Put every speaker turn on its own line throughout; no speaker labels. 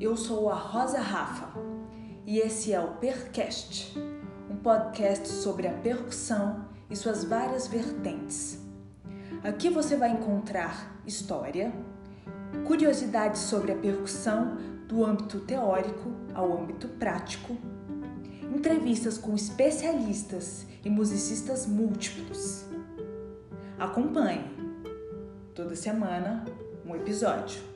Eu sou a Rosa Rafa e esse é o Percast, um podcast sobre a percussão e suas várias vertentes. Aqui você vai encontrar história, curiosidades sobre a percussão do âmbito teórico ao âmbito prático, entrevistas com especialistas e musicistas múltiplos. Acompanhe toda semana um episódio.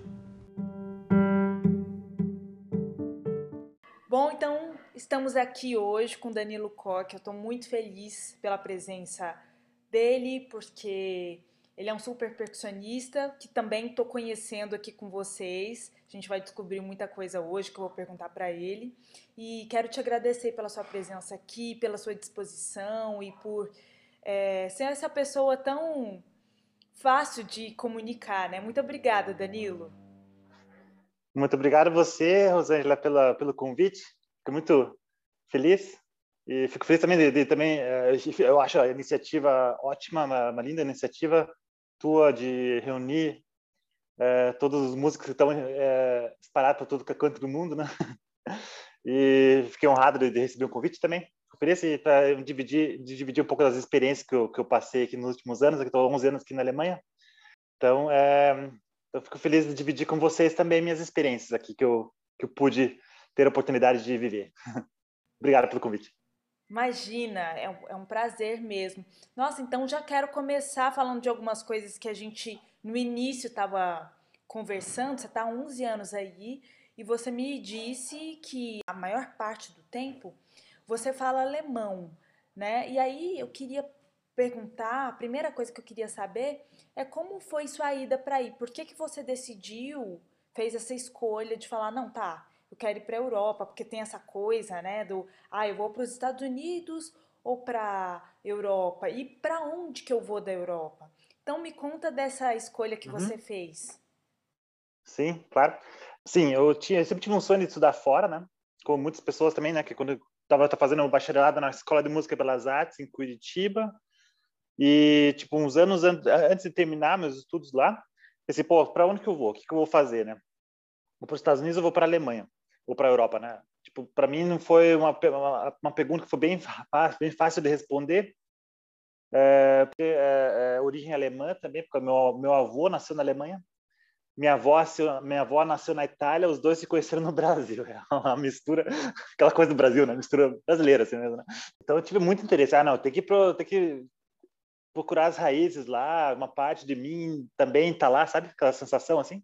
Estamos aqui hoje com Danilo Koch. Eu estou muito feliz pela presença dele, porque ele é um super percussionista que também estou conhecendo aqui com vocês. A gente vai descobrir muita coisa hoje que eu vou perguntar para ele. E quero te agradecer pela sua presença aqui, pela sua disposição e por é, ser essa pessoa tão fácil de comunicar, né? Muito obrigada, Danilo.
Muito obrigado você, Rosângela, pela, pelo convite. Fico muito feliz e fico feliz também de, de também eh, eu acho a iniciativa ótima, uma, uma linda iniciativa tua de reunir é, todos os músicos que estão é, espalhados por todo canto do mundo, né? E fiquei honrado de, de receber o um convite também experiência para dividir, dividir um pouco das experiências que eu, que eu passei aqui nos últimos anos, que estou há 11 anos aqui na Alemanha. Então, é, eu fico feliz de dividir com vocês também minhas experiências aqui que eu, que eu pude ter a oportunidade de viver. Obrigado pelo convite.
Imagina, é um, é um prazer mesmo. Nossa, então já quero começar falando de algumas coisas que a gente no início estava conversando. Você está há 11 anos aí e você me disse que a maior parte do tempo você fala alemão, né? E aí eu queria perguntar, a primeira coisa que eu queria saber é como foi sua ida para aí? Por que, que você decidiu, fez essa escolha de falar, não, tá, eu quero ir para a Europa, porque tem essa coisa, né, do, ah, eu vou para os Estados Unidos ou para Europa? E para onde que eu vou da Europa? Então me conta dessa escolha que uhum. você fez.
Sim, claro. Sim, eu tinha eu sempre tive um sonho de estudar fora, né? Como muitas pessoas também, né? Que quando estava fazendo um bacharelado na Escola de Música Belas Artes em Curitiba e tipo uns anos an antes de terminar meus estudos lá pensei pô para onde que eu vou o que que eu vou fazer né vou para os Estados Unidos ou vou para a Alemanha ou para a Europa né tipo para mim não foi uma, uma, uma pergunta que foi bem bem fácil de responder é, porque é, é, origem alemã também porque meu meu avô nasceu na Alemanha minha avó, minha avó nasceu na Itália, os dois se conheceram no Brasil. É uma mistura, aquela coisa do Brasil, né? Mistura brasileira, assim mesmo, né? Então eu tive muito interesse. Ah, não, tem que, pro, tem que procurar as raízes lá, uma parte de mim também tá lá, sabe? Aquela sensação assim.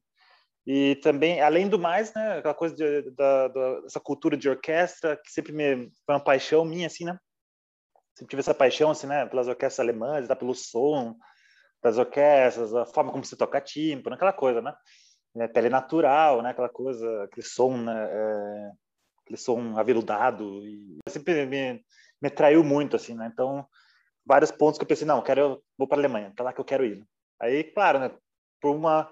E também, além do mais, né? Aquela coisa de, da, da, dessa cultura de orquestra que sempre me foi uma paixão minha, assim, né? Sempre tive essa paixão, assim, né? Pelas orquestras alemãs, tá? pelo som, das orquestras, a forma como se toca tímpano, aquela coisa, né? É, pele natural, né? Aquela coisa, aquele som, né? É, aquele som aveludado e sempre me, me atraiu muito, assim, né? Então, vários pontos que eu pensei, não, quero, vou para a Alemanha, para lá que eu quero ir. Aí, claro, né? Por uma,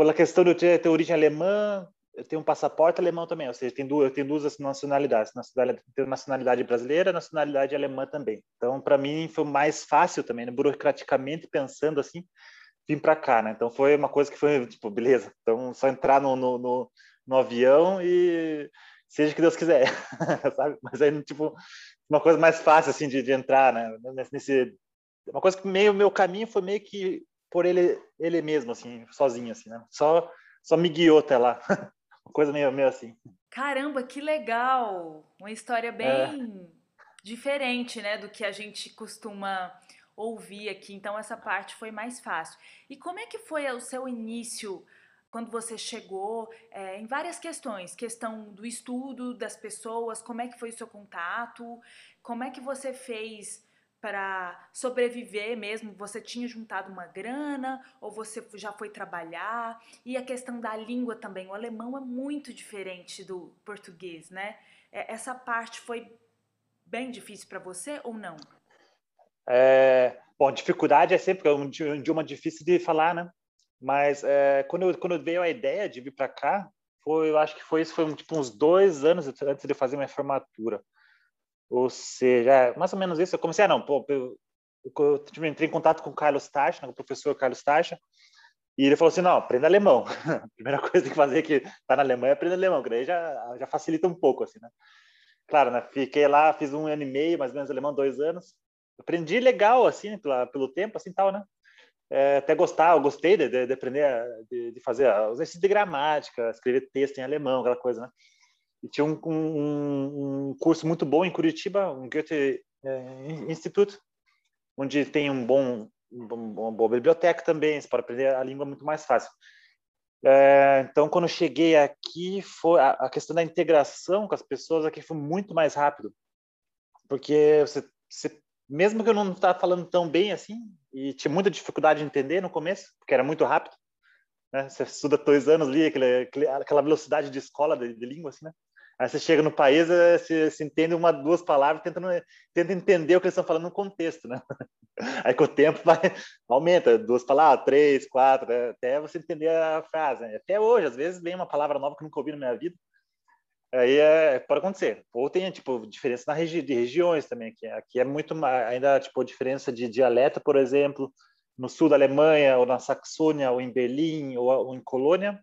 pela questão de eu ter, ter origem alemã, eu tenho um passaporte alemão também, ou seja, eu tenho duas, eu tenho duas nacionalidades, nacionalidade, tenho nacionalidade brasileira, nacionalidade alemã também. Então, para mim foi mais fácil também, né? burocraticamente pensando assim, vim para cá, né? Então foi uma coisa que foi tipo, beleza. Então só entrar no, no, no, no avião e seja o que Deus quiser, sabe? Mas aí tipo uma coisa mais fácil assim de, de entrar, né? Nesse uma coisa que meio meu caminho foi meio que por ele ele mesmo assim, sozinho assim, né? Só só me guiou até lá. Uma coisa meio, meio assim.
Caramba, que legal! Uma história bem é. diferente, né, do que a gente costuma ouvir aqui. Então essa parte foi mais fácil. E como é que foi o seu início quando você chegou é, em várias questões, questão do estudo das pessoas, como é que foi o seu contato, como é que você fez para sobreviver mesmo? Você tinha juntado uma grana ou você já foi trabalhar? E a questão da língua também. O alemão é muito diferente do português, né? É, essa parte foi bem difícil para você ou não?
É, bom, dificuldade é sempre um idioma difícil de falar, né? Mas é, quando, eu, quando veio a ideia de vir para cá, foi, eu acho que foi isso, foi tipo uns dois anos antes de fazer minha formatura. Ou seja, é mais ou menos isso. Eu comecei, ah, não, pô, eu, eu, eu entrei em contato com o Carlos Tacha, o professor Carlos Tacha, E ele falou assim, não, aprenda alemão. A primeira coisa que tem que fazer que tá na Alemanha é aprender alemão, que daí já, já facilita um pouco, assim, né? Claro, né? Fiquei lá, fiz um ano e meio, mais ou menos, alemão, dois anos. Aprendi legal, assim, pela, pelo tempo, assim, tal, né? É, até gostar, eu gostei de, de, de aprender, de, de, fazer os exercícios de gramática, escrever texto em alemão, aquela coisa, né? E tinha um, um, um curso muito bom em Curitiba, um Goethe é, Institute, onde tem um bom, uma boa biblioteca também, você pode aprender a língua muito mais fácil. É, então, quando eu cheguei aqui, foi a, a, questão da integração com as pessoas aqui foi muito mais rápido, porque você, você mesmo que eu não estava falando tão bem assim, e tinha muita dificuldade de entender no começo, porque era muito rápido, né? Você estuda dois anos ali, aquele, aquela velocidade de escola de, de língua, assim, né? Aí você chega no país, eh, você, você entende uma, duas palavras, tenta, tenta entender o que eles estão falando no contexto, né? Aí com o tempo vai, aumenta, duas palavras, três, quatro, né? até você entender a frase. Né? Até hoje, às vezes, vem uma palavra nova que eu nunca ouvi na minha vida, aí é, pode acontecer. Ou tem, tipo, diferença na regi de regiões também, aqui, aqui é muito, ainda, tipo, diferença de dialeto, por exemplo, no sul da Alemanha, ou na Saxônia, ou em Berlim, ou, ou em Colônia,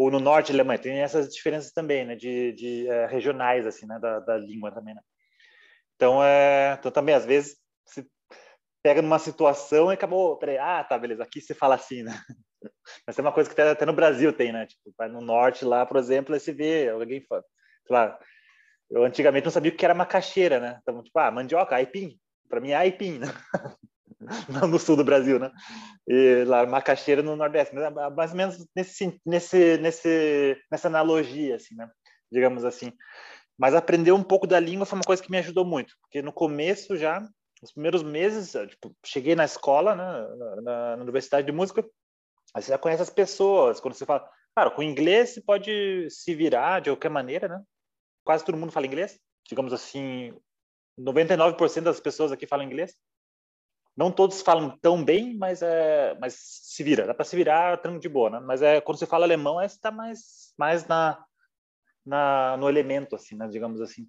ou no norte Alemanha. Tem essas diferenças também, né, de, de é, regionais assim, né, da, da língua também, né? Então, é, então também às vezes se pega numa situação e acabou, peraí, ah, tá, beleza, aqui você fala assim, né? Mas é uma coisa que até, até no Brasil tem, né? Tipo, vai no norte lá, por exemplo, aí você vê alguém fala, lá, eu antigamente não sabia o que era macaxeira, né? Então, tipo, ah, mandioca, aipim. Para mim é aipim, né? no sul do Brasil, né? E lá macaxeira no Nordeste, mas é mais ou menos nesse, nesse, nesse, nessa analogia, assim, né? Digamos assim. Mas aprender um pouco da língua foi uma coisa que me ajudou muito, porque no começo já, nos primeiros meses, tipo, cheguei na escola, né, na, na Universidade de Música, aí você já conhece as pessoas, quando você fala, cara, com inglês você pode se virar de qualquer maneira, né? Quase todo mundo fala inglês, digamos assim, 99% das pessoas aqui falam inglês. Não todos falam tão bem, mas é, mas se vira, dá para se virar tranquilo de boa, né? Mas é quando você fala alemão, é está mais mais na, na no elemento assim, né? digamos assim.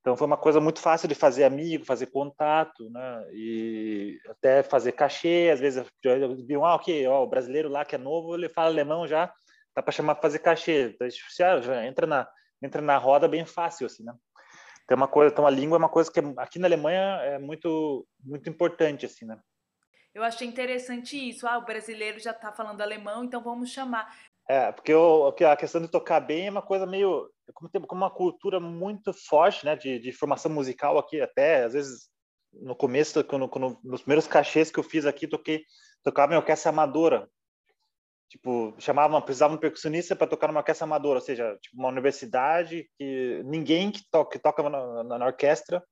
Então foi uma coisa muito fácil de fazer amigo, fazer contato, né? E até fazer cachê, às vezes viam, ah, ok, ó, o brasileiro lá que é novo, ele fala alemão já, dá para chamar para fazer cachê. Então, já entra na entra na roda bem fácil assim, né? Tem uma coisa, então a língua é uma coisa que aqui na Alemanha é muito muito importante assim, né?
Eu achei interessante isso. Ah, o brasileiro já está falando alemão, então vamos chamar.
É, porque eu, a questão de tocar bem é uma coisa meio como tem como uma cultura muito forte, né, de, de formação musical aqui até às vezes no começo, quando, quando, nos primeiros cachês que eu fiz aqui, toquei tocava em orquestra amadora tipo, chamavam, precisavam um percussionista para tocar numa orquestra amadora, ou seja, tipo, uma universidade que ninguém que, que toca na, na, na orquestra,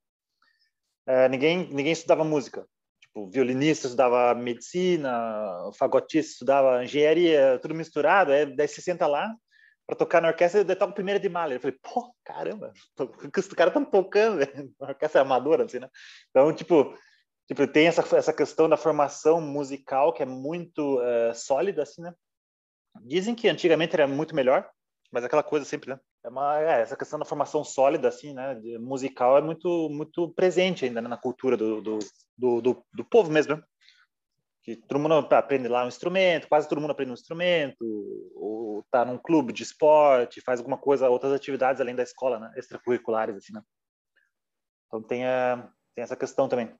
é, ninguém, ninguém estudava música. Tipo, violinista estudava medicina, fagotista estudava engenharia, tudo misturado, aí, daí você senta lá para tocar na orquestra, e toca primeira de malha. Eu falei, pô, caramba, o que os caras estão tocando, velho? Uma orquestra amadora, assim, né? Então, tipo, tipo, tem essa, essa questão da formação musical que é muito uh, sólida, assim, né? Dizem que antigamente era muito melhor, mas aquela coisa sempre, né? É uma, é, essa questão da formação sólida, assim, né? Musical é muito, muito presente ainda né? na cultura do, do, do, do, do povo mesmo, né? Que todo mundo aprende lá um instrumento, quase todo mundo aprende um instrumento, ou tá num clube de esporte, faz alguma coisa, outras atividades além da escola, né? Extracurriculares, assim, né? Então tem, a, tem essa questão também.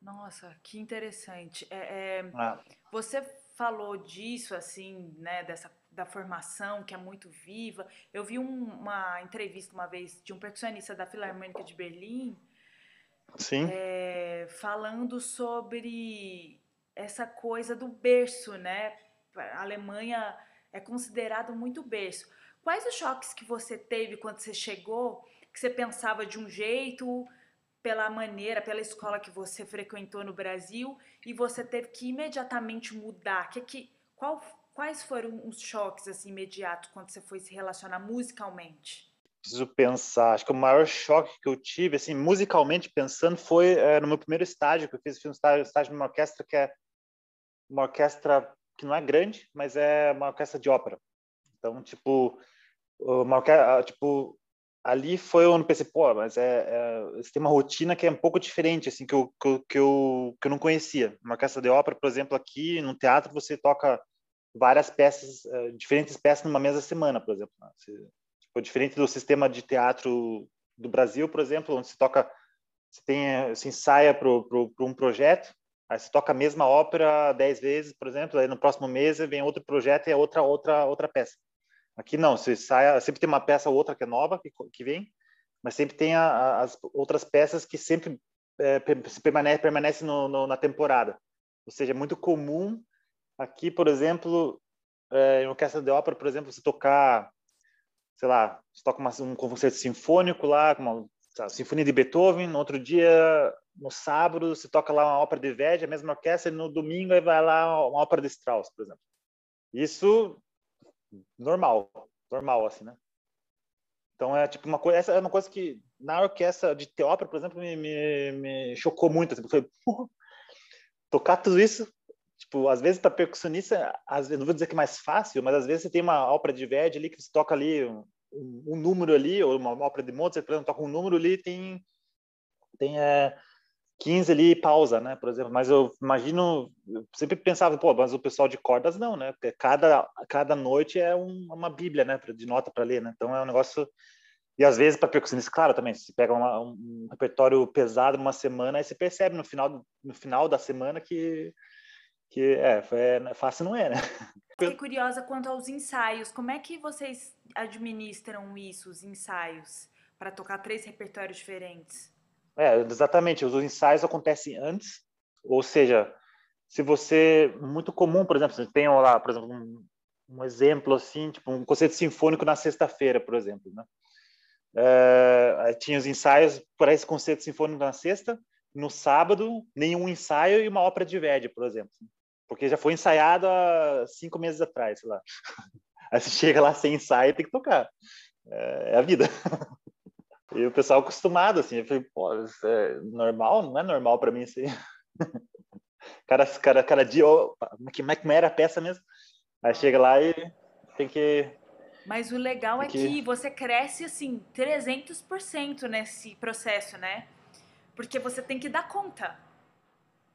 Nossa, que interessante. É, é, ah. Você falou disso, assim, né, dessa da formação que é muito viva. Eu vi um, uma entrevista uma vez de um percussionista da Filarmônica de Berlim,
Sim.
É, falando sobre essa coisa do berço, né? A Alemanha é considerado muito berço. Quais os choques que você teve quando você chegou, que você pensava de um jeito, pela maneira, pela escola que você frequentou no Brasil e você teve que imediatamente mudar? Que, que, qual, quais foram os choques assim, imediatos quando você foi se relacionar musicalmente?
Preciso pensar. Acho que o maior choque que eu tive, assim, musicalmente pensando, foi é, no meu primeiro estágio, que eu fiz, fiz um estágio, estágio numa orquestra que é uma orquestra que não é grande, mas é uma orquestra de ópera. Então, tipo, uma orquestra, tipo, ali foi onde pensei, pô, mas é, é, tem uma rotina que é um pouco diferente, assim, que eu, que eu, que eu, que eu não conhecia. Uma orquestra de ópera, por exemplo, aqui no teatro você toca várias peças, uh, diferentes peças numa mesma semana, por exemplo. Né? Se, tipo, diferente do sistema de teatro do Brasil, por exemplo, onde se toca, se tem, se ensaia para um projeto, aí se toca a mesma ópera dez vezes, por exemplo, aí no próximo mês vem outro projeto e é outra outra outra peça. Aqui não, se saia, sempre tem uma peça ou outra que é nova que, que vem, mas sempre tem a, a, as outras peças que sempre é, permanece, permanece no, no, na temporada. Ou seja, é muito comum aqui, por exemplo, é, em orquestra de ópera, por exemplo, você tocar, sei lá, você toca uma, um concerto sinfônico lá, uma sabe, sinfonia de Beethoven, no outro dia, no sábado, você toca lá uma ópera de Verdi, a mesma orquestra, e no domingo aí vai lá uma ópera de Strauss, por exemplo. Isso normal, normal, assim, né? Então é tipo uma coisa, essa é uma coisa que na orquestra de ópera, por exemplo, me, me, me chocou muito. Assim, falei, tocar tudo isso, tipo, às vezes para percussionista, às vezes, não vou dizer que é mais fácil, mas às vezes você tem uma ópera de Verdi ali que você toca ali um, um número ali, ou uma ópera de Mozart, por exemplo, toca um número ali, tem tem é, 15 ali pausa, né, por exemplo. Mas eu imagino, eu sempre pensava, pô, mas o pessoal de cordas não, né? Porque cada cada noite é um, uma bíblia, né, de nota para ler, né? Então é um negócio e às vezes para percussionista, claro, também, se pega uma, um repertório pesado numa semana, aí você percebe no final no final da semana que que é, é fácil não é, né?
Fiquei curiosa quanto aos ensaios. Como é que vocês administram isso, os ensaios, para tocar três repertórios diferentes?
É, exatamente. Os ensaios acontecem antes, ou seja, se você muito comum, por exemplo, você tem lá, por exemplo, um, um exemplo assim, tipo um concerto sinfônico na sexta-feira, por exemplo, né? É, tinha os ensaios para esse concerto sinfônico na sexta, no sábado nenhum ensaio e uma ópera de Verdi, por exemplo, porque já foi ensaiado há cinco meses atrás, sei lá. Aí você chega lá sem ensaio e tem que tocar. É, é a vida. E o pessoal acostumado, assim, eu falei, pô, isso é normal? Não é normal para mim isso aí. cada, cada, cada dia, oh, como é que era a peça mesmo? Aí chega lá e tem que...
Mas o legal é que... que você cresce, assim, 300% nesse processo, né? Porque você tem que dar conta.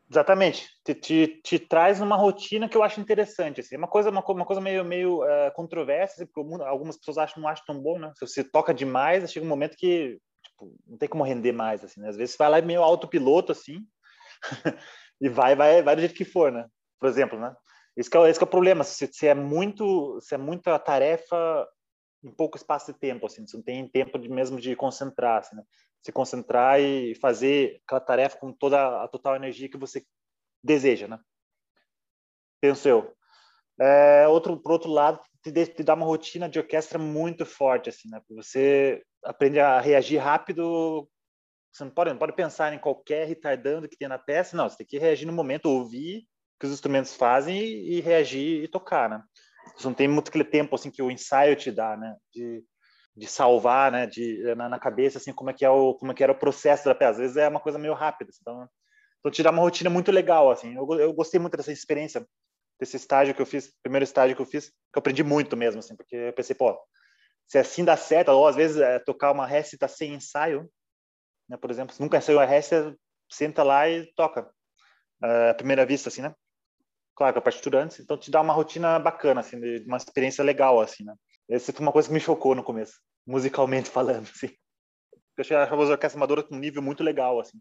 Exatamente. Te, te, te, traz uma rotina que eu acho interessante. Assim. É uma coisa, uma, uma coisa meio, meio uh, controversa, porque algumas pessoas acham, não acham tão bom, né? Se você toca demais, chega um momento que tipo, não tem como render mais. Assim, né? Às vezes você vai lá meio autopiloto, assim, e vai, vai, vai do jeito que for, né? Por exemplo, né? Esse é, esse é o problema. Se, se, é muito, se é muita tarefa em pouco espaço de tempo, assim, você não tem tempo de mesmo de concentrar, assim, né? se concentrar e fazer aquela tarefa com toda a total energia que você deseja, né? Penso eu. É, outro, por outro lado, te, te dá uma rotina de orquestra muito forte, assim, né? Você aprende a reagir rápido. Você não pode, não pode pensar em qualquer retardando que tem na peça, não. Você tem que reagir no momento, ouvir o que os instrumentos fazem e, e reagir e tocar, né? Não tem muito aquele tempo assim que o ensaio te dá, né? De de salvar, né, de na, na, cabeça assim como é que é o como é que era o processo da peça. Às vezes é uma coisa meio rápida, assim, então então te dá uma rotina muito legal assim. Eu, eu gostei muito dessa experiência, desse estágio que eu fiz, primeiro estágio que eu fiz, que eu aprendi muito mesmo assim, porque eu pensei, pô, se assim dá certo, ou às vezes é, tocar uma récita sem ensaio, né, por exemplo, se nunca ensaiou a récita, senta lá e toca. Uh, primeira vista assim, né? Claro, com a partitura antes, então te dá uma rotina bacana assim, de uma experiência legal assim, né? Essa foi uma coisa que me chocou no começo, musicalmente falando, assim. Eu achava as orquestras amadoras com um nível muito legal, assim.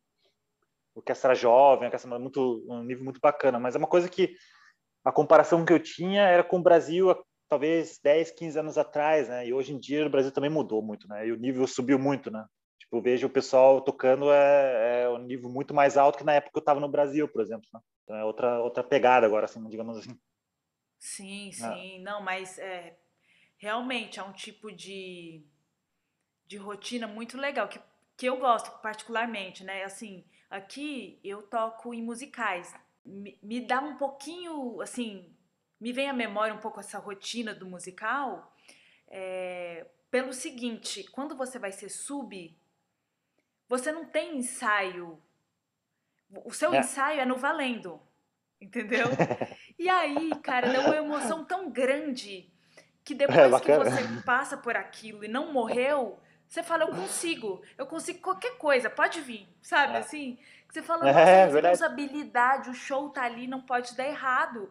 Orquestra jovem, orquestra muito, um nível muito bacana, mas é uma coisa que a comparação que eu tinha era com o Brasil talvez 10, 15 anos atrás, né? E hoje em dia o Brasil também mudou muito, né? E o nível subiu muito, né? Tipo, vejo o pessoal tocando é, é um nível muito mais alto que na época que eu estava no Brasil, por exemplo. Né? Então é outra outra pegada agora, assim, digamos assim.
Sim, é. sim, é. não, mas é, realmente é um tipo de, de rotina muito legal, que, que eu gosto particularmente, né? Assim, aqui eu toco em musicais. Me, me dá um pouquinho, assim, me vem à memória um pouco essa rotina do musical, é, pelo seguinte, quando você vai ser sub, você não tem ensaio. O seu é. ensaio é no valendo, entendeu? e aí, cara, dá uma emoção tão grande que é, depois é, que você passa por aquilo e não morreu, você fala, eu consigo, eu consigo qualquer coisa, pode vir, sabe? É. Assim, você fala, é, nossa, é, usabilidade, o show tá ali, não pode dar errado.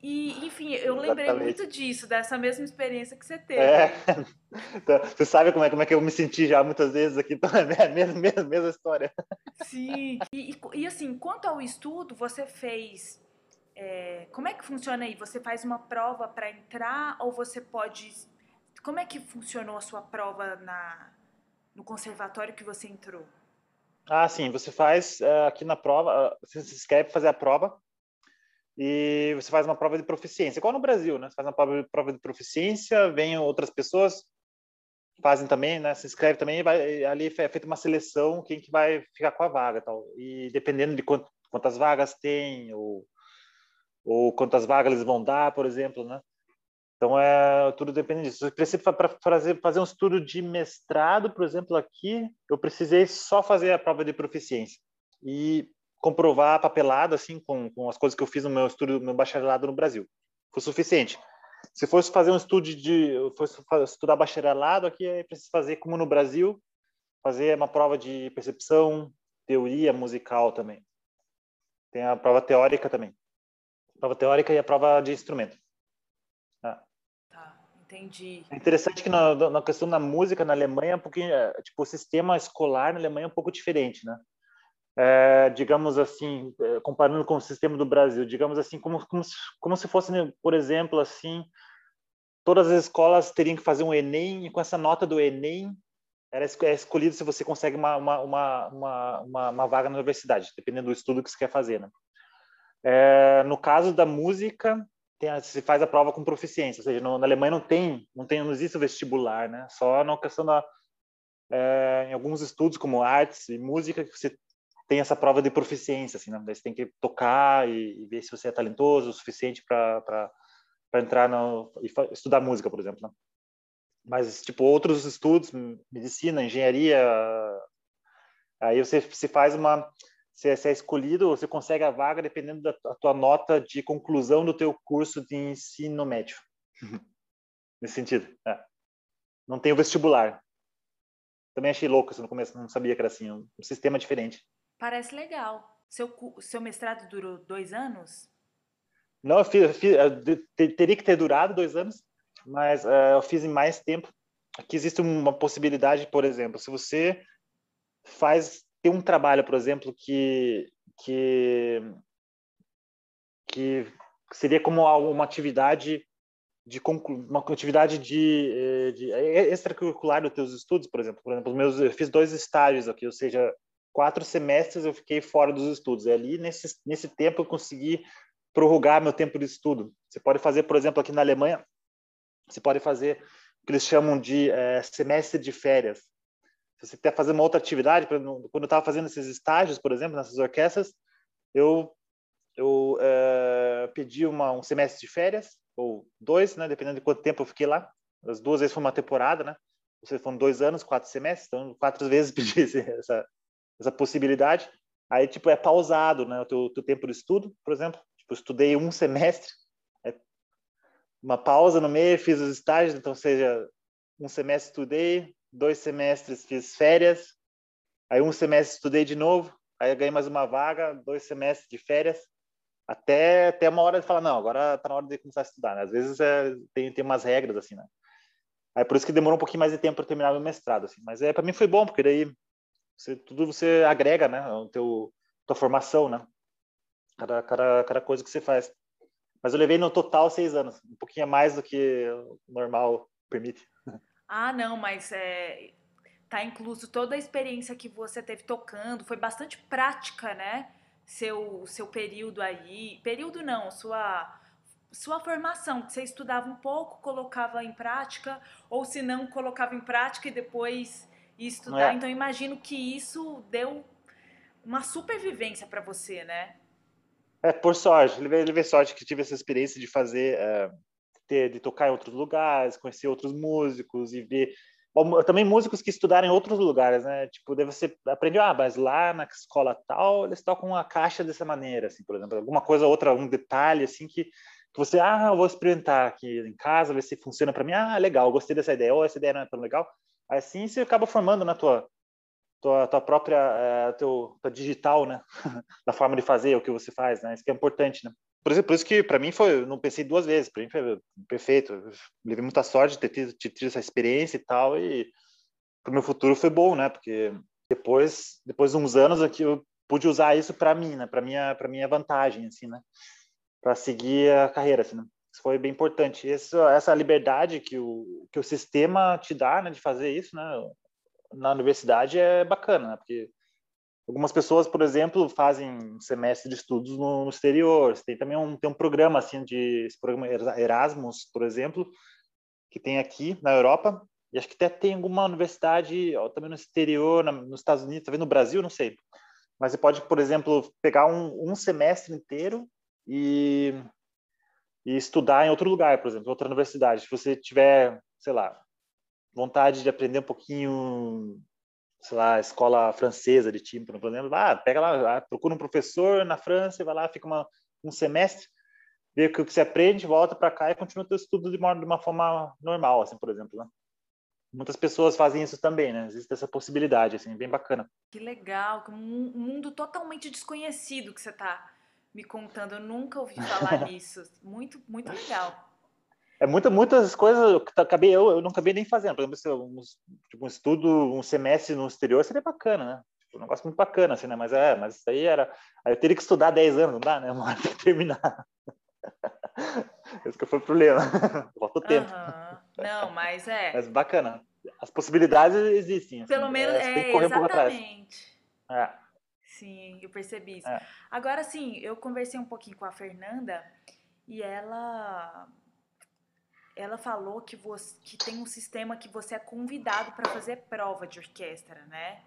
E, enfim, eu lembrei
Exatamente.
muito disso, dessa mesma experiência que você teve.
É, então, você sabe como é, como é que eu me senti já muitas vezes aqui, então é a mesma, mesma, mesma história.
Sim. E, e, e, assim, quanto ao estudo, você fez. É, como é que funciona aí? Você faz uma prova para entrar ou você pode. Como é que funcionou a sua prova na, no conservatório que você entrou?
Ah, sim, você faz uh, aqui na prova, uh, você se inscreve fazer a prova e você faz uma prova de proficiência, igual no Brasil, né? Você faz uma prova, de proficiência, vem outras pessoas, fazem também, né? Se inscreve também, vai, ali é feita uma seleção quem que vai ficar com a vaga, tal. E dependendo de quant, quantas vagas tem ou, ou quantas vagas eles vão dar, por exemplo, né? Então é tudo depende disso. Precisa para fazer fazer um estudo de mestrado, por exemplo, aqui eu precisei só fazer a prova de proficiência e comprovar a papelada assim com, com, as coisas que eu fiz no meu estudo, no meu bacharelado no Brasil. Foi suficiente. Se fosse fazer um estudo de, fosse estudar bacharelado aqui, é preciso fazer como no Brasil, fazer uma prova de percepção, teoria musical também. Tem a prova teórica também. A prova teórica e a prova de instrumento.
Ah. Tá, entendi.
É interessante que na, na questão da música na Alemanha, um pouquinho, é, tipo, o sistema escolar na Alemanha é um pouco diferente, né? É, digamos assim, é, comparando com o sistema do Brasil, digamos assim, como, como, como se fosse, né, por exemplo, assim, todas as escolas teriam que fazer um Enem e com essa nota do Enem era é escolhido se você consegue uma, uma, uma, uma, uma vaga na universidade, dependendo do estudo que você quer fazer, né? É, no caso da música, tem, se faz a prova com proficiência, ou seja, no, na Alemanha não tem, não tem, não existe o vestibular, né? Só na questão da é, em alguns estudos como artes e música que você tem essa prova de proficiência, assim, né? você tem que tocar e, e, ver se você é talentoso o suficiente para entrar no, e estudar música, por exemplo. Né? Mas, tipo, outros estudos, medicina, engenharia, aí você se faz uma... Você, você é escolhido, você consegue a vaga dependendo da, tua nota de conclusão do teu curso de ensino médio. Nesse sentido. É. Não tem o vestibular. Também achei louco isso no começo, não sabia que era assim, um, um sistema diferente.
Parece legal. Seu, seu mestrado durou dois anos?
Não, eu, fiz, eu, fiz, eu teria que ter durado dois anos, mas uh, eu fiz em mais tempo. Aqui existe uma possibilidade, por exemplo, se você faz tem um trabalho, por exemplo, que que que seria como uma atividade de uma atividade de, eh, de extracurricular dos teus estudos, por exemplo. Por exemplo, meus, eu fiz dois estágios aqui, ou seja, quatro semestres eu fiquei fora dos estudos. E ali, nesse, nesse tempo, eu consegui prorrogar meu tempo de estudo. Você pode fazer, por exemplo, aqui na Alemanha, você pode fazer o que eles chamam de é, semestre de férias. Se você quer fazer uma outra atividade, quando eu estava fazendo esses estágios, por exemplo, nessas orquestras, eu, eu é, pedi uma, um semestre de férias, ou dois, né, dependendo de quanto tempo eu fiquei lá. As duas vezes foi uma temporada, né? Você foram dois anos, quatro semestres, então quatro vezes pedi essa, essa possibilidade. Aí, tipo, é pausado, né? O teu, teu tempo de estudo, por exemplo. Tipo, estudei um semestre, é uma pausa no meio, fiz os estágios, então, seja, um semestre estudei, dois semestres fiz férias, aí um semestre estudei de novo, aí ganhei mais uma vaga, dois semestres de férias, até, até uma hora de falar, não, agora tá na hora de começar a estudar, né? Às vezes é, tem, tem umas regras, assim, né? Aí por isso que demorou um pouquinho mais de tempo para terminar meu mestrado, assim. Mas é, para mim foi bom, porque daí você, tudo você agrega, né? O teu, tua formação, né? Cada, cada, cada coisa que você faz. Mas eu levei no total seis anos, um pouquinho mais do que o normal permite.
Ah, não, mas é, tá incluso toda a experiência que você teve tocando, foi bastante prática, né? Seu, seu período aí, período não, sua sua formação, que você estudava um pouco, colocava em prática, ou se não, colocava em prática e depois e estudar. É. Então, imagino que isso deu uma supervivência para você, né?
É, por sorte. Levei, levei sorte que tive essa experiência de fazer, uh, ter, de tocar em outros lugares, conhecer outros músicos e ver. Bom, também músicos que estudaram em outros lugares, né? Tipo, daí você aprendeu, ah, mas lá na escola tal, eles tocam a caixa dessa maneira, assim, por exemplo. Alguma coisa, outra, um detalhe, assim, que, que você, ah, eu vou experimentar aqui em casa, ver se funciona para mim. Ah, legal, gostei dessa ideia. Ou essa ideia não é tão legal. Assim você acaba formando na tua tua, tua própria é, teu tua digital, né, da forma de fazer o que você faz, né? Isso que é importante, né? por exemplo, por isso que para mim foi, não pensei duas vezes, para mim foi perfeito. Eu levei muita sorte de ter tido, ter essa experiência e tal, e para o meu futuro foi bom, né? Porque depois, depois de uns anos aqui, eu pude usar isso para mim, né? Para minha, para minha vantagem, assim, né? Para seguir a carreira, assim. Né? Isso foi bem importante. Essa, essa liberdade que o que o sistema te dá, né? De fazer isso, né? Na universidade é bacana, né? Porque Algumas pessoas, por exemplo, fazem semestre de estudos no, no exterior. Tem também um, tem um programa assim de esse programa Erasmus, por exemplo, que tem aqui na Europa. E acho que até tem alguma universidade ó, também no exterior, na, nos Estados Unidos, talvez no Brasil, não sei. Mas você pode, por exemplo, pegar um, um semestre inteiro e, e estudar em outro lugar, por exemplo, outra universidade. Se você tiver, sei lá, vontade de aprender um pouquinho sei lá, escola francesa de tímpano, por exemplo, ah, pega lá, procura um professor na França, vai lá, fica uma, um semestre, vê o que você aprende, volta para cá e continua o seu estudo de uma, de uma forma normal, assim, por exemplo, né? Muitas pessoas fazem isso também, né? Existe essa possibilidade, assim, bem bacana.
Que legal, um mundo totalmente desconhecido que você está me contando. Eu nunca ouvi falar nisso. Muito, muito legal
é muita, muitas coisas que acabei eu, eu não acabei nem fazendo. Por exemplo, um, tipo, um estudo, um semestre no exterior seria bacana, né? Tipo, um negócio muito bacana, assim, né? Mas é, mas isso aí era. Aí eu teria que estudar 10 anos, não dá, né? Uma hora que terminar. Esse que foi o problema. Falta tempo. Uhum.
Não, mas é.
Mas bacana. As possibilidades existem.
Assim. Pelo menos é, tem que correr exatamente. É. Sim, eu percebi isso. É. Agora, sim, eu conversei um pouquinho com a Fernanda e ela ela falou que, você, que tem um sistema que você é convidado para fazer prova de orquestra, né?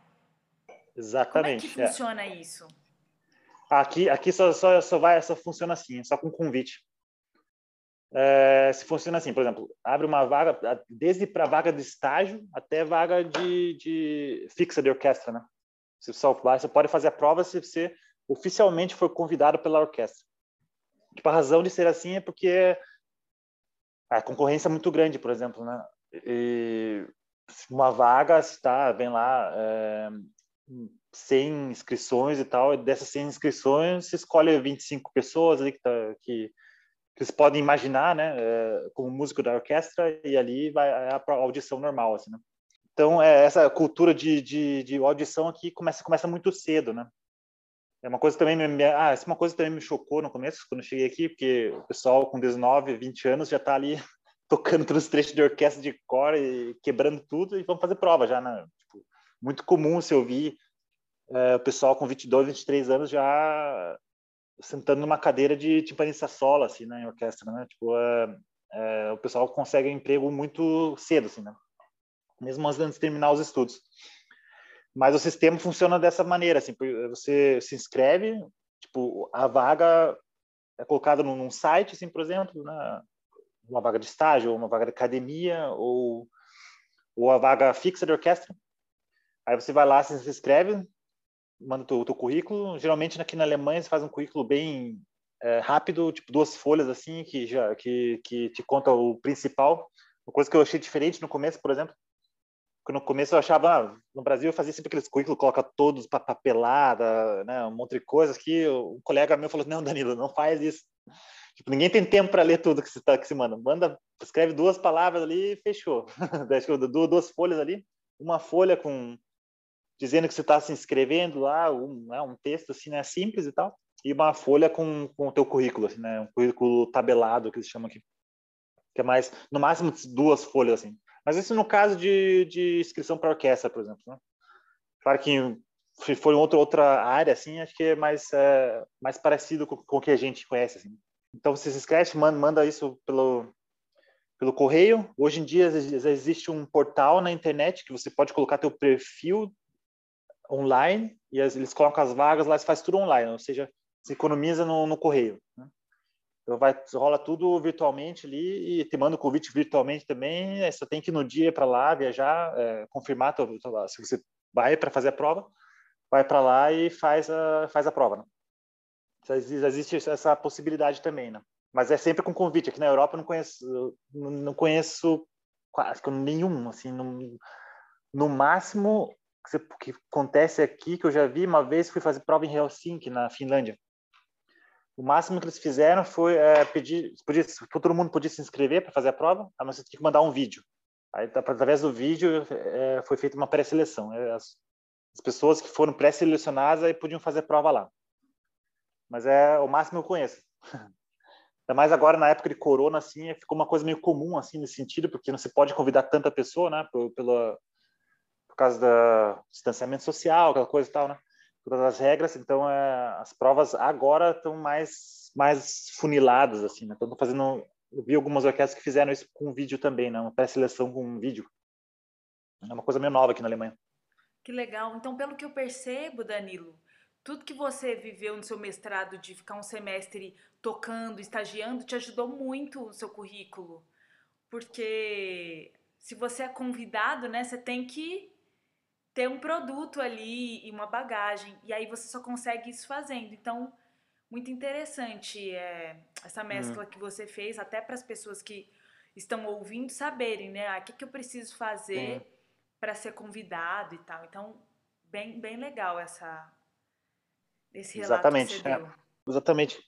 Exatamente.
Como é que funciona é. isso?
Aqui, aqui só, só, só, vai, só funciona assim, só com convite. É, se funciona assim, por exemplo, abre uma vaga, desde para vaga de estágio até vaga de, de fixa de orquestra, né? Só vai, você pode fazer a prova se você oficialmente for convidado pela orquestra. Tipo, a razão de ser assim é porque a concorrência é muito grande, por exemplo, né? E uma vaga está, vem lá, é, 100 inscrições e tal, e dessas 100 inscrições se escolhe 25 pessoas ali que, tá, que, que vocês podem imaginar, né, é, como músico da orquestra, e ali vai é a audição normal, assim, né? Então, é, essa cultura de, de, de audição aqui começa, começa muito cedo, né? É uma coisa também me, ah, essa é uma coisa também me chocou no começo, quando eu cheguei aqui, porque o pessoal com 19, 20 anos já está ali tocando todos os trechos de orquestra de cor e quebrando tudo e vamos fazer prova já, né? Tipo, muito comum se ouvir é, o pessoal com 22, 23 anos já sentando numa cadeira de timpanista solo, assim, né, em orquestra, né? Tipo, é, é, o pessoal consegue emprego muito cedo, assim, né? Mesmo antes de terminar os estudos. Mas o sistema funciona dessa maneira, assim, você se inscreve, tipo, a vaga é colocada num site, assim, por exemplo, né? uma vaga de estágio, ou uma vaga de academia, ou, ou a vaga fixa de orquestra. Aí você vai lá, se inscreve, manda o teu, teu, currículo. Geralmente aqui na Alemanha você faz um currículo bem é, rápido, tipo duas folhas assim, que já que, que te conta o principal. Uma coisa que eu achei diferente no começo, por exemplo, no começo eu achava, ah, no Brasil eu fazia sempre aqueles currículos, coloca todos para papelada, né, um monte de coisas que um colega meu falou, não, Danilo, não faz isso. Tipo, ninguém tem tempo para ler tudo que se, tá, que se manda. Manda, escreve duas palavras ali e fechou. duas folhas ali, uma folha com dizendo que você está se inscrevendo lá, um, né, um texto assim, né, simples e tal, e uma folha com, com o teu currículo, assim, né, um currículo tabelado que eles chamam aqui, que é mais, no máximo duas folhas assim. Mas isso no caso de, de inscrição para orquestra, por exemplo. Né? Claro que se for outra, outra área, assim, acho que é mais, é, mais parecido com, com o que a gente conhece. Assim. Então você se inscreve, manda, manda isso pelo, pelo correio. Hoje em dia existe um portal na internet que você pode colocar teu perfil online e eles colocam as vagas lá, você faz tudo online, ou seja, se economiza no, no correio. Né? Vai rola tudo virtualmente ali e te manda o convite virtualmente também. Só tem que ir no dia para lá viajar, é, confirmar se você vai para fazer a prova, vai para lá e faz a faz a prova. Né? Existe essa possibilidade também, né? Mas é sempre com convite. Aqui na Europa eu não conheço, não conheço quase nenhum, assim, no, no máximo que, que acontece aqui que eu já vi uma vez fui fazer prova em Helsinki na Finlândia. O máximo que eles fizeram foi é, pedir, podia, todo mundo podia se inscrever para fazer a prova, mas você tinha que mandar um vídeo. Aí, através do vídeo, é, foi feita uma pré-seleção. É, as, as, pessoas que foram pré-selecionadas aí podiam fazer prova lá. Mas é o máximo que eu conheço. Ainda mais agora, na época de corona, assim, ficou uma coisa meio comum, assim, nesse sentido, porque não se pode convidar tanta pessoa, né, pela, por causa do distanciamento social, aquela coisa e tal, né, todas as regras. Então, é, as provas agora estão mais, mais funiladas, assim, né, estão fazendo... Eu vi algumas orquestras que fizeram isso com vídeo também, né, uma pré-seleção com vídeo. É uma coisa meio nova aqui na Alemanha.
Que legal. Então, pelo que eu percebo, Danilo, tudo que você viveu no seu mestrado de ficar um semestre tocando, estagiando, te ajudou muito o seu currículo. Porque se você é convidado, né, você tem que ter um produto ali e uma bagagem. E aí você só consegue isso fazendo. Então, muito interessante é, essa mescla hum. que você fez, até para as pessoas que estão ouvindo saberem, né? Ah, o que, que eu preciso fazer para ser convidado e tal. Então, bem, bem legal essa, esse relato
Exatamente. É, exatamente.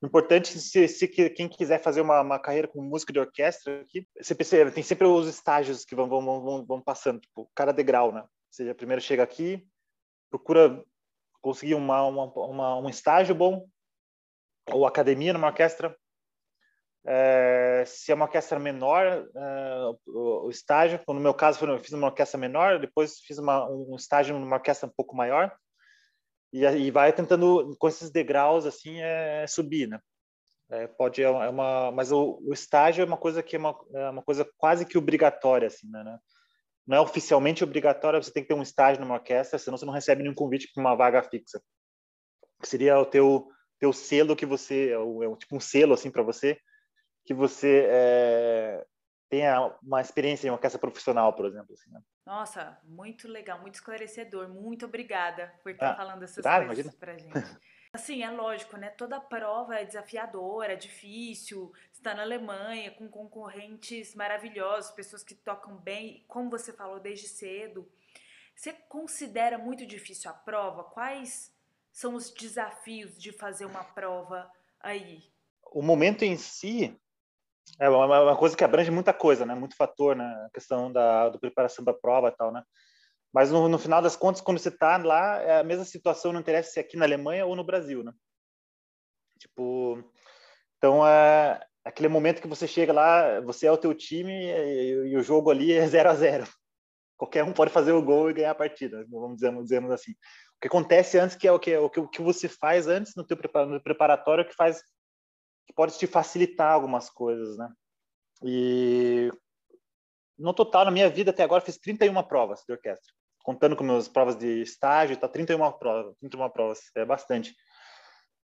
Importante, se, se, quem quiser fazer uma, uma, carreira com música de orquestra, aqui, você percebe, tem sempre os estágios que vão, vão, vão, vão passando, tipo, cada degrau, né? Seja, primeiro chega aqui, procura conseguir uma, uma, uma, um estágio bom, ou academia numa orquestra. É, se é uma orquestra menor, é, o, o, estágio, no meu caso, eu fiz uma orquestra menor, depois fiz uma, um estágio numa orquestra um pouco maior, e, e vai tentando com esses degraus assim é, subir, né? É, pode é uma, mas o, o, estágio é uma coisa que é uma, é uma coisa quase que obrigatória assim, né, né? Não é oficialmente obrigatória, você tem que ter um estágio numa orquestra, senão você não recebe nenhum convite para uma vaga fixa. Que seria o teu teu selo que você é, é tipo um selo assim para você que você é, tenha uma experiência em uma orquestra profissional, por exemplo. Assim, né?
Nossa, muito legal, muito esclarecedor. Muito obrigada por estar ah, falando essas tá, coisas para gente. Assim, é lógico, né? Toda prova é desafiadora, é difícil. Está na Alemanha com concorrentes maravilhosos, pessoas que tocam bem, como você falou desde cedo. Você considera muito difícil a prova? Quais são os desafios de fazer uma prova aí?
O momento em si é uma, coisa que abrange muita coisa, né? Muito fator, né? A questão da, da preparação da prova e tal, né? Mas no, no final das contas, quando você está lá, é a mesma situação, não interessa se é aqui na Alemanha ou no Brasil, né? Tipo, então é aquele momento que você chega lá, você é o teu time e, e o jogo ali é 0 a 0 Qualquer um pode fazer o gol e ganhar a partida, vamos dizer, dizemos assim. O que acontece antes, que é o que, o que, o que você faz antes no teu preparatório, que faz que pode te facilitar algumas coisas, né? E no total, na minha vida até agora, fiz 31 provas de orquestra. Contando com meus provas de estágio, tá 31 provas, 31 provas, é bastante.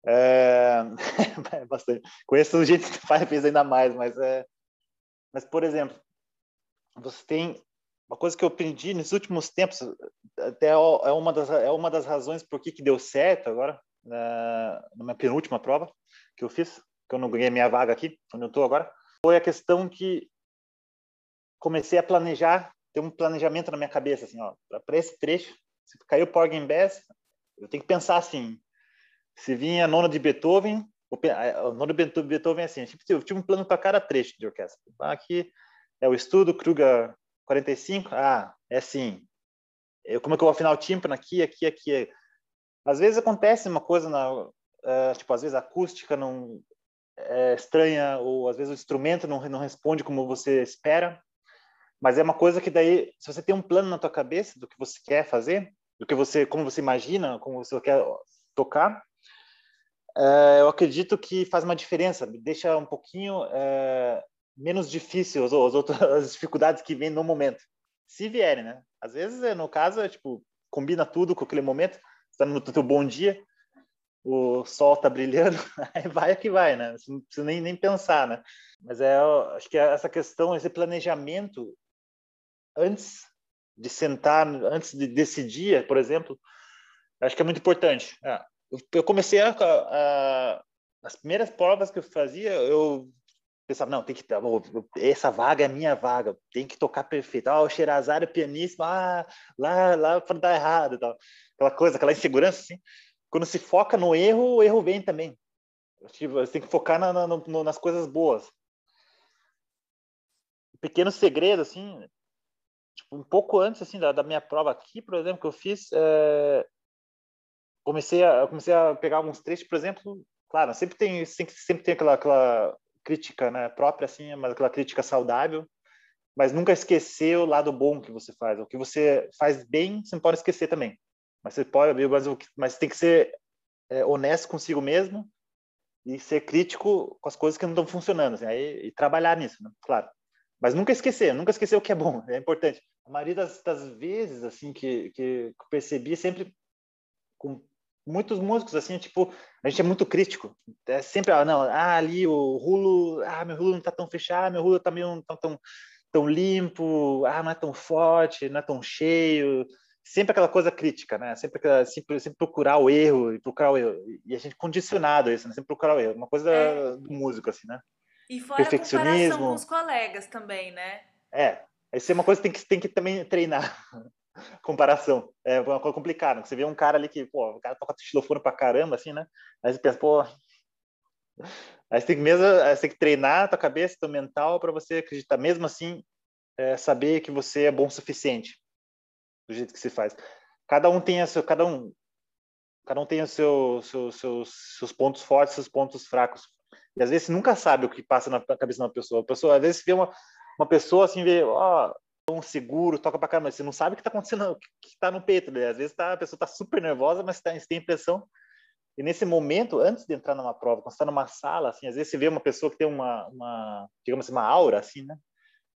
É, é bastante. Conheço gente que faz, fez ainda mais, mas é mas por exemplo, você tem uma coisa que eu aprendi nesses últimos tempos, até é uma das é uma das razões por que que deu certo agora na, na minha penúltima prova que eu fiz, que eu não ganhei minha vaga aqui, onde eu estou agora, foi a questão que comecei a planejar, ter um planejamento na minha cabeça, assim, ó, para esse trecho, se caiu Porgy and Bess, eu tenho que pensar assim, se vinha nona de Beethoven, o nona de Beethoven é assim, eu tive um plano para cada trecho de orquestra. Aqui é o estudo, Kruger 45, ah, é assim, eu, como é que eu vou afinar o tímpano aqui, aqui, aqui. Às vezes acontece uma coisa na, uh, tipo, às vezes a acústica não é, estranha ou às vezes o instrumento não, não responde como você espera. Mas é uma coisa que daí, se você tem um plano na tua cabeça do que você quer fazer, do que você, como você imagina, como você quer tocar, é, eu acredito que faz uma diferença, deixa um pouquinho é, menos difícil as, as outras as dificuldades que vêm no momento, se vierem, né? Às vezes, no caso, é tipo combina tudo com aquele momento, está no teu bom dia, o sol tá brilhando, aí vai que vai, né? Você não precisa nem, nem pensar, né? Mas é, acho que essa questão, esse planejamento antes de sentar, antes de decidir, por exemplo, acho que é muito importante. É, eu comecei a, a, as primeiras provas que eu fazia, eu pensava, não, tem que essa vaga é minha vaga, tem que tocar perfeito. Ah, o Sherazade é pianista, ah, lá, lá para dar errado, tal. Aquela coisa, aquela insegurança assim quando se foca no erro, o erro vem também. Você tem que focar na, na, no, nas coisas boas. Pequeno segredo, assim, tipo, um pouco antes assim da, da, minha prova aqui, por exemplo, que eu fiz, é... comecei a comecei a pegar alguns trechos, por exemplo, claro, sempre tem sempre, sempre tem aquela, aquela crítica, né, própria assim, mas aquela crítica saudável, mas nunca esquecer o lado bom que você faz, o que você faz bem, você não pode esquecer também. Mas você pode, mas, mas tem que ser é, honesto consigo mesmo e ser crítico com as coisas que não estão funcionando, assim, aí, e trabalhar nisso, né? claro. Mas nunca esquecer, nunca esquecer o que é bom, é importante. A maioria das, das vezes, assim, que, que, que percebi sempre com muitos músicos, assim, tipo, a gente é muito crítico. É sempre, ah, não, ah, ali o rulo, ah, meu rulo não tá tão fechado, meu rulo tá meio não tá tão, tão limpo, ah, não é tão forte, não é tão cheio, sempre aquela coisa crítica, né? Sempre, sempre, sempre procurar o erro e procurar o erro. E a gente condicionado a isso, né? Sempre procurar o erro. Uma coisa é. do músico, assim, né?
E fora Perfeccionismo. a comparação com os colegas também, né?
É. Isso é uma coisa que tem que, tem que também treinar. comparação. É uma coisa complicada. Você vê um cara ali que, pô, o cara toca xilofone pra caramba, assim, né? Aí você pensa, pô... Aí você tem que mesmo, você tem que treinar a tua cabeça, teu mental, para você acreditar. Mesmo assim, é, saber que você é bom o suficiente do jeito que se faz. Cada um tem a seu, cada um, cada um tem o seu, seu, seus, seus pontos fortes, seus pontos fracos. E às vezes nunca sabe o que passa na cabeça de uma pessoa. A pessoa às vezes vê uma, uma pessoa assim, vê, ó, oh, um seguro, toca para caramba, você não sabe o que está acontecendo, o que está no peito dele. Às vezes tá, a pessoa está super nervosa, mas tá, você tem a impressão. E nesse momento, antes de entrar numa prova, quando você está numa sala, assim, às vezes você vê uma pessoa que tem uma, uma digamos assim, uma aura, assim, né?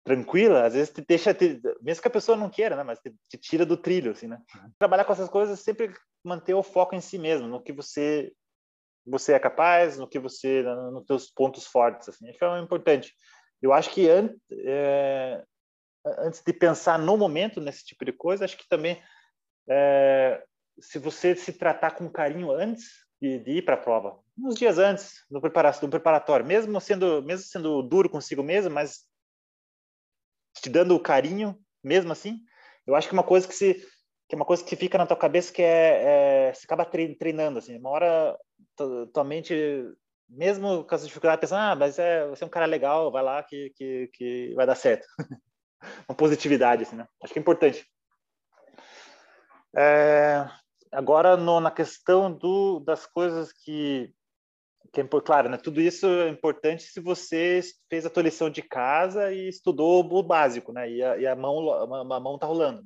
tranquila, às vezes te deixa, te, mesmo que a pessoa não queira, né, mas te, te, tira do trilho, assim, né? Trabalhar com essas coisas sempre manter o foco em si mesmo, no que você você é capaz, no que você, nos teus pontos fortes, assim, acho que é importante. Eu acho que an, é, antes de pensar no momento nesse tipo de coisa, acho que também é, se você se tratar com carinho antes de, de ir para a prova, uns dias antes, no, preparatório, no preparatório, mesmo sendo mesmo sendo duro consigo mesmo, mas te dando carinho, mesmo assim. Eu acho que uma coisa que se que é uma coisa que fica na tua cabeça que é, é você acaba treinando assim. Uma hora tua mente, mesmo com as dificuldades, pensa, ah, mas é você é um cara legal, vai lá que que, que vai dar certo. uma positividade assim, né? Acho que é importante. É, agora no, na questão do das coisas que que é, claro, né? Tudo isso é importante se você fez a tua lição de casa e estudou o básico, né? E a, e a mão a, mão tá rolando.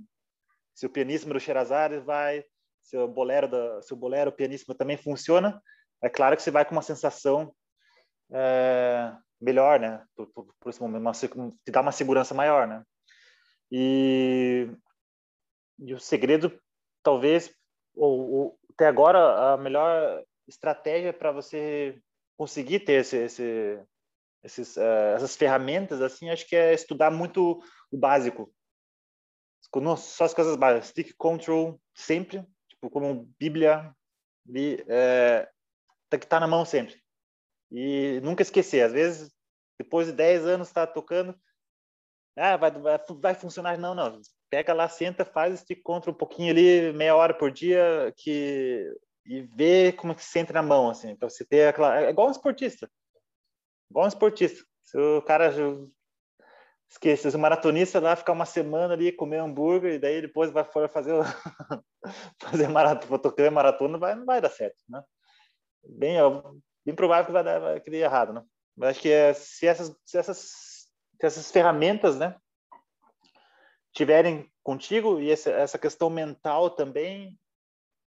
Se o pianíssimo do Sherazade vai, se o bolero da, se o bolero pianíssimo também funciona, é claro que você vai com uma sensação é, melhor, né? Por, por, por, esse momento, uma, te dá uma segurança maior, né? E, e o segredo, talvez, ou, ou até agora a melhor estratégia para você conseguir ter esse, esse, esses, uh, essas ferramentas, assim, acho que é estudar muito o básico. Só as coisas básicas. Stick control sempre, tipo, como Bíblia, é, tem que estar tá na mão sempre. E nunca esquecer. Às vezes, depois de 10 anos, está tocando, ah, vai, vai, vai funcionar. Não, não. Pega lá, senta, faz stick control um pouquinho ali, meia hora por dia, que e ver como que se sente na mão, assim, para você ter aquela... É igual um esportista. Igual um esportista. Se o cara esquece, se o maratonista lá ficar uma semana ali, comer hambúrguer, e daí depois vai fora fazer, fazer maratona, tocando maratona, vai, não vai dar certo, né? Bem, bem provável que vai dar, vai, que dê errado, né? Mas acho que é, se essas, se essas, se essas ferramentas, né, tiverem contigo e essa, essa questão mental também,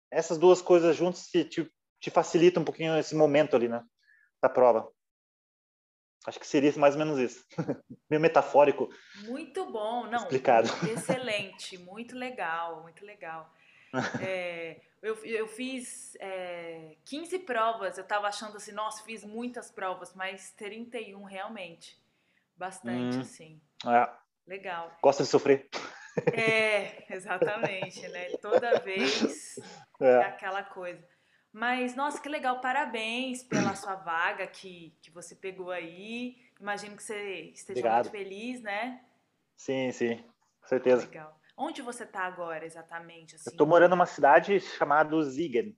essas duas coisas juntas te, te, te facilitam um pouquinho esse momento ali, né? Da prova. Acho que seria mais ou menos isso. Meio metafórico.
Muito bom, não.
Explicado.
Excelente, muito legal, muito legal. É, eu, eu fiz é, 15 provas, eu estava achando assim, nossa, fiz muitas provas, mas 31 realmente. Bastante, hum, assim.
É.
Legal.
Gosta de sofrer.
É, exatamente, né? Toda vez é. é aquela coisa. Mas, nossa, que legal, parabéns pela sua vaga que, que você pegou aí. Imagino que você esteja Obrigado. muito feliz, né?
Sim, sim, com certeza.
Legal. Onde você está agora, exatamente? Assim?
Eu estou morando numa cidade chamada Ziegen.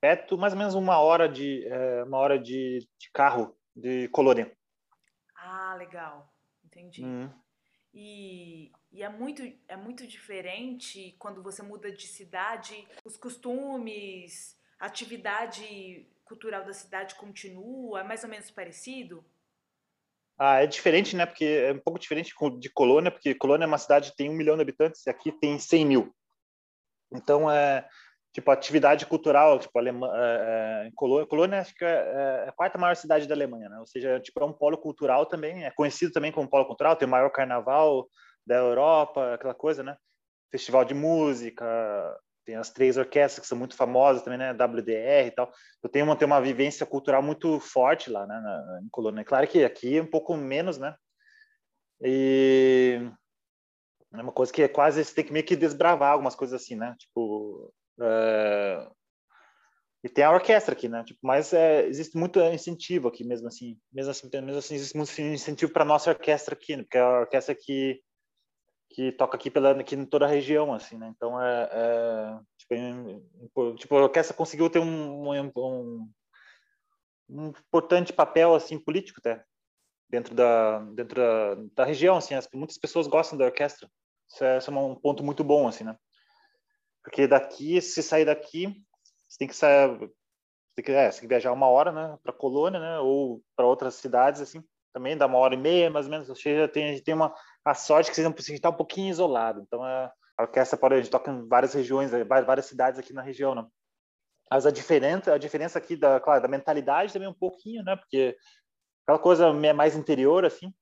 perto, mais ou menos uma hora de é, uma hora de, de, carro de Colônia.
Ah, legal, entendi. Uhum. E, e, é muito é muito diferente quando você muda de cidade, os costumes, a atividade cultural da cidade continua, é mais ou menos parecido.
Ah, é diferente, né? Porque é um pouco diferente de Colônia, porque Colônia é uma cidade que tem um milhão de habitantes e aqui tem 100 mil. Então, é, tipo, atividade cultural, tipo, Alemã, é, é, Colônia, Colônia acho que é, é, a quarta maior cidade da Alemanha, né? Ou seja, tipo, é um polo cultural também, é conhecido também como polo cultural, tem o maior carnaval da Europa, aquela coisa, né? Festival de música, tem as três orquestras que são muito famosas também, né? WDR e tal. Eu tenho uma, tenho uma vivência cultural muito forte lá, né? Na, em Colônia. Claro que aqui é um pouco menos, né? E é uma coisa que é quase você tem que meio que desbravar algumas coisas assim, né? Tipo, é... e tem a orquestra aqui, né? Tipo, mas é, existe muito incentivo aqui mesmo assim, mesmo assim, mesmo assim existe muito incentivo para nossa orquestra aqui, né? porque é a orquestra que que toca aqui pela aqui em toda a região assim né? Então é, é tipo, tipo a orquestra conseguiu ter um, um, um, importante papel assim político até dentro da dentro da, da região assim as, muitas pessoas gostam da orquestra. Isso é, isso é um ponto muito bom assim né? Porque daqui se sair daqui você tem que sair tem que, é, tem que viajar uma hora né para Colônia né ou para outras cidades assim também dá uma hora e meia mais ou menos ou seja tem tem uma a sorte que vocês não precisam estar um pouquinho isolado. Então, a orquestra pode, a gente toca em várias regiões, eh, várias cidades aqui na região, né? Mas a diferença, a diferença aqui da, claro, da mentalidade também um pouquinho, né? Porque aquela coisa mais interior, assim.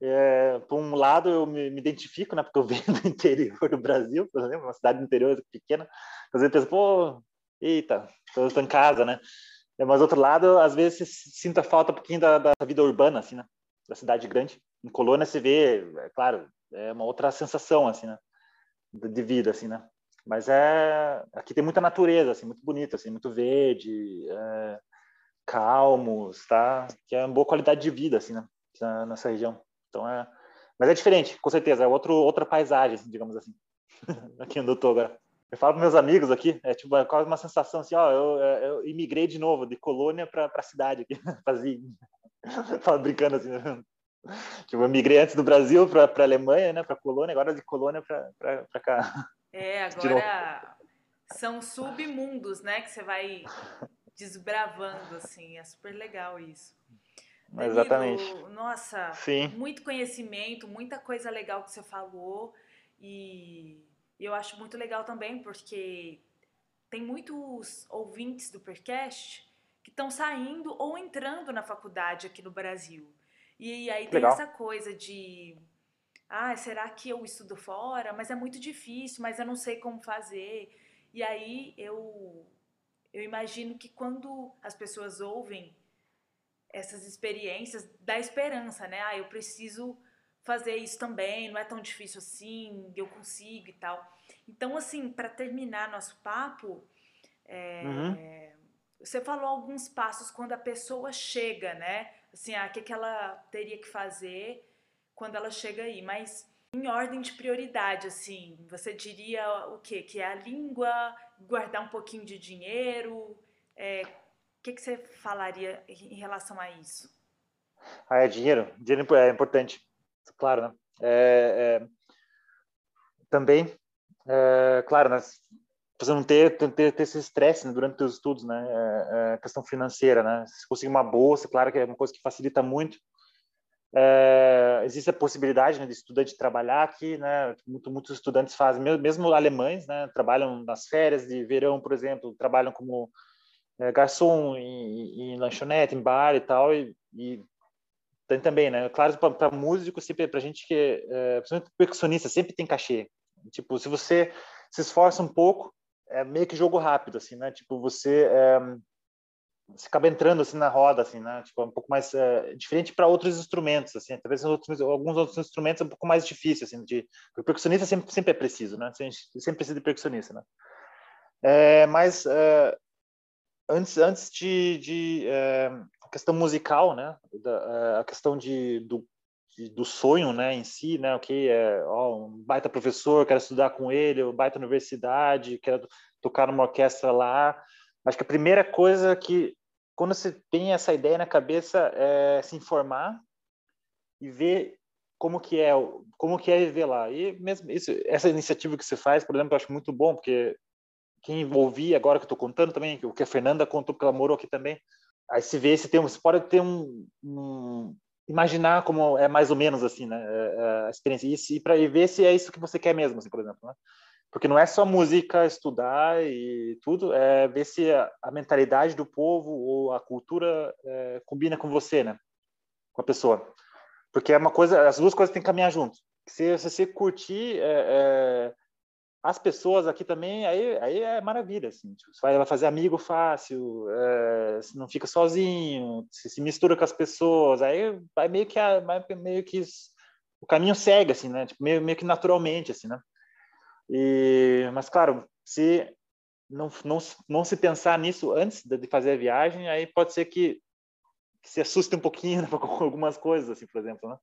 É, por um lado, eu me, me, identifico, né? Porque eu venho do interior do Brasil, por exemplo, uma cidade interior pequena. Às vezes eu penso, pô, eita, estou em casa, né? Mas, outro lado, às vezes sinto a falta um pouquinho da, da vida urbana, assim, né? Da cidade grande em Colônia se vê, é claro, é uma outra sensação assim, né? De vida assim, né? Mas é aqui tem muita natureza, assim, muito bonito, assim, muito verde, é, calmos, tá? Que é uma boa qualidade de vida assim, né? Nessa região. Então é, mas é diferente, com certeza, é outro outra paisagem, assim, digamos assim. aqui onde eu tô agora. Eu falo para meus amigos aqui, é tipo é quase uma sensação assim, ó, eu, eu imigrei de novo de Colônia para a cidade aqui, fazia, falo brincando assim, né? tipo, eu migrei antes do Brasil para a Alemanha, né, para Colônia, agora de Colônia para cá.
É, agora são submundos, né, que você vai desbravando, assim, é super legal isso. Danilo,
Exatamente.
Nossa,
Sim.
muito conhecimento, muita coisa legal que você falou e eu acho muito legal também porque tem muitos ouvintes do Percast que estão saindo ou entrando na faculdade aqui no Brasil. E aí tem Legal. essa coisa de, ah, será que eu estudo fora? Mas é muito difícil, mas eu não sei como fazer. E aí eu eu imagino que quando as pessoas ouvem essas experiências, dá esperança, né? Ah, eu preciso fazer isso também, não é tão difícil assim, eu consigo e tal. Então, assim, para terminar nosso papo, é, uhum. Você falou alguns passos quando a pessoa chega, né? assim, ah, o que, que ela teria que fazer quando ela chega aí, mas em ordem de prioridade, assim, você diria o quê? Que é a língua, guardar um pouquinho de dinheiro, é, o que, que você falaria em relação a isso?
Ah, é dinheiro. Dinheiro é importante, claro, né? É, é, também, é, claro, né? Você não ter, ter, ter esse estresse né, durante os estudos, né? É, é, questão financeira, né? Se conseguir uma bolsa, claro que é uma coisa que facilita muito. É, existe a possibilidade né, de estudante trabalhar aqui, né? Muito, muitos estudantes fazem, mesmo alemães, né? Trabalham nas férias de verão, por exemplo, trabalham como é, garçom em, em, lanchonete, em bar e tal, e, e tem também, né? Claro, para músico, sempre para gente que, é, principalmente percussionista, sempre tem cachê. Tipo, se você se esforça um pouco, é meio que jogo rápido, assim, né? Tipo, você, é, você acaba entrando assim na roda, assim, né? Tipo, é um pouco mais é, diferente para outros instrumentos, assim. Talvez outros, alguns outros instrumentos é um pouco mais difícil, assim. De, o percussionista sempre sempre é preciso, né? Sempre precisa de percussionista, né? É, mas é, antes antes de, de é, a questão musical, né? Da, é, a questão de do do sonho, né, em si, né, ok, é ó, um baita professor, quero estudar com ele, uma baita universidade, quero tocar numa orquestra lá, Acho que a primeira coisa que, quando você tem essa ideia na cabeça, é se informar e ver como que é, como que é viver lá. E mesmo isso, essa iniciativa que você faz, por exemplo, eu acho muito bom, porque quem ouvi agora que estou contando também, o que a Fernanda contou, porque ela morou aqui também, aí se vê, se tem, você pode ter um, um imaginar como é mais ou menos assim, né, é, é, a experiência e, para ver se é isso que você quer mesmo, assim, por exemplo, né? Porque não é só música, estudar e tudo, é ver se a, a mentalidade do povo ou a cultura é, combina com você, né? Com a pessoa. Porque é uma coisa, as duas coisas têm que caminhar junto. Se, se você curtir é, é, as pessoas aqui também, aí, aí é maravilha, assim. Tipo, você vai fazer amigo fácil, é, você não fica sozinho, você se mistura com as pessoas, aí vai meio que, vai meio que o caminho segue, assim, né? Tipo, meio, meio que naturalmente, assim, né? E, mas, claro, se não, não, não se pensar nisso antes de fazer a viagem, aí pode ser que, que se assuste um pouquinho né, com algumas coisas, assim, por exemplo, né?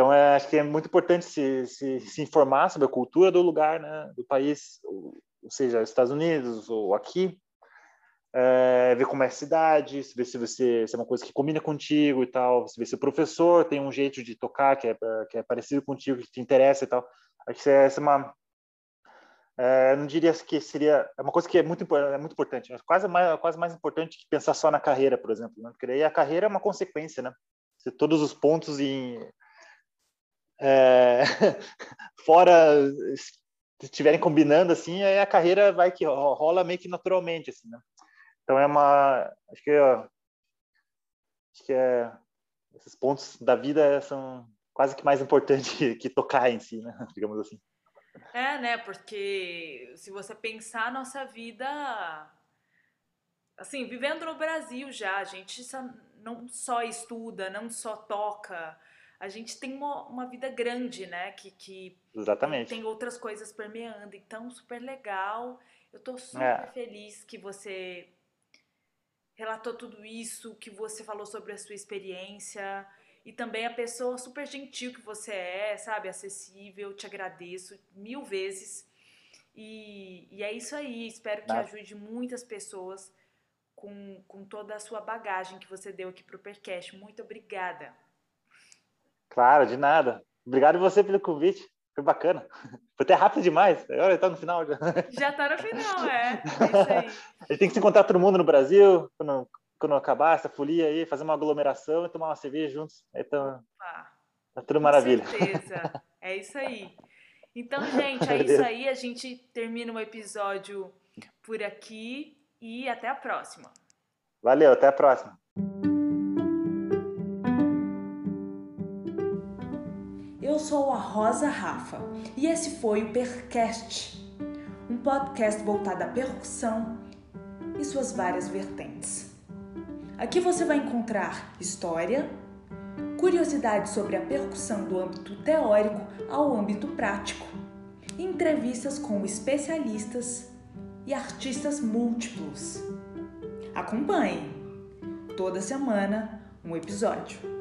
Então, é, acho que é muito importante se, se, se, informar sobre a cultura do lugar, né, do país, ou, ou seja, Estados Unidos ou aqui, é, ver como é a cidade, ver se, você, se é uma coisa que combina contigo e tal, ver se o professor tem um jeito de tocar que é, que é parecido contigo, que te interessa e tal. Acho que essa é uma é, não diria que seria é uma coisa que é muito é muito importante, quase mais quase mais importante que pensar só na carreira, por exemplo, né? Porque aí a carreira é uma consequência, né? Se todos os pontos em é, fora estiverem combinando assim, aí a carreira vai que rola meio que naturalmente assim, né? Então é uma acho que ó, acho que é, esses pontos da vida são quase que mais importantes que tocar em si, né? Digamos assim.
É, né? Porque se você pensar a nossa vida. Assim, vivendo no Brasil já, a gente não só estuda, não só toca, a gente tem uma, uma vida grande, né? Que, que
Exatamente.
tem outras coisas permeando. Então, super legal. Eu tô super é. feliz que você relatou tudo isso, que você falou sobre a sua experiência e também a pessoa super gentil que você é, sabe? Acessível, te agradeço mil vezes. E, e é isso aí, espero que ajude muitas pessoas com, com toda a sua bagagem que você deu aqui para o Percast. Muito obrigada.
Claro, de nada. Obrigado você pelo convite. Foi bacana. Foi até rápido demais. Agora está no final já.
Já está no final, é. é isso aí.
A gente tem que se encontrar todo mundo no Brasil, quando quando acabar essa folia aí, fazer uma aglomeração e tomar uma cerveja juntos. Então, tá tudo maravilha.
Com certeza. É isso aí. Então, gente, é isso aí. A gente termina o episódio por aqui e até a próxima.
Valeu, até a próxima.
Sou a Rosa Rafa e esse foi o Percast, um podcast voltado à percussão e suas várias vertentes. Aqui você vai encontrar história, curiosidades sobre a percussão do âmbito teórico ao âmbito prático, entrevistas com especialistas e artistas múltiplos. Acompanhe! Toda semana um episódio.